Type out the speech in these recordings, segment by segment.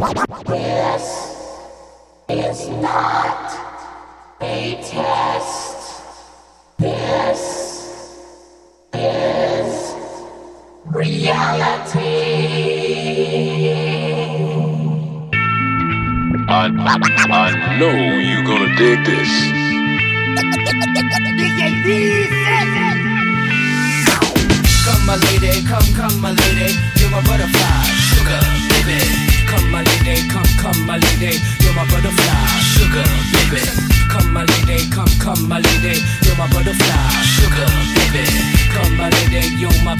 This is not a test. This is reality. I, I know you're gonna dig this. Come my lady, come, come my lady,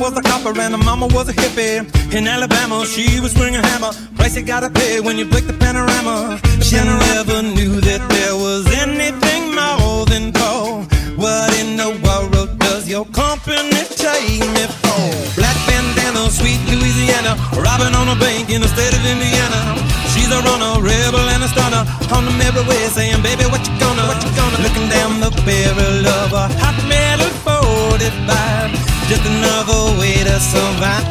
lover and her mama was a hippie. In Alabama, she was swinging a hammer. Price you gotta pay when you break the panorama. She never knew that there was anything more than gold. What in the world does your company take me for? Black bandana, sweet Louisiana, robbing on a bank in the state of Indiana. She's a runner, rebel and a stunner. On the merry way, saying, baby, what you gonna, what you gonna? Looking down the barrel of a hot metal 45. Just another way to survive.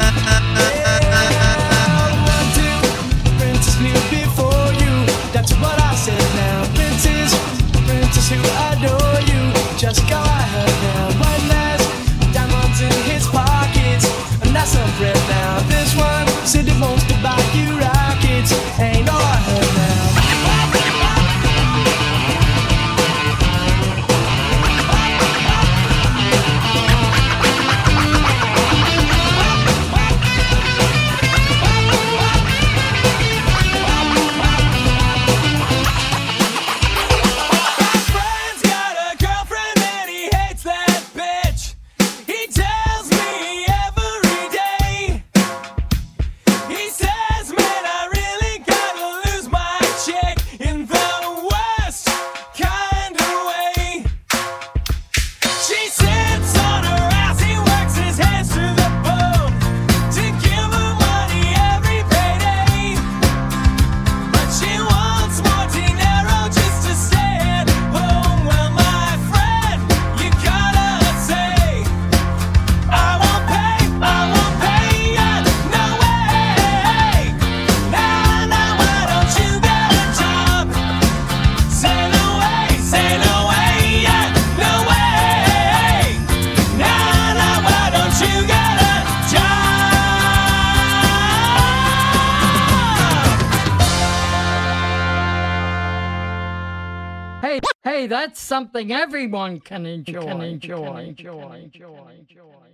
Princess before you. That's what I said now. Who adore you. Just go ahead Hey, that's something everyone can enjoy. Can enjoy. enjoy. enjoy. enjoy. enjoy.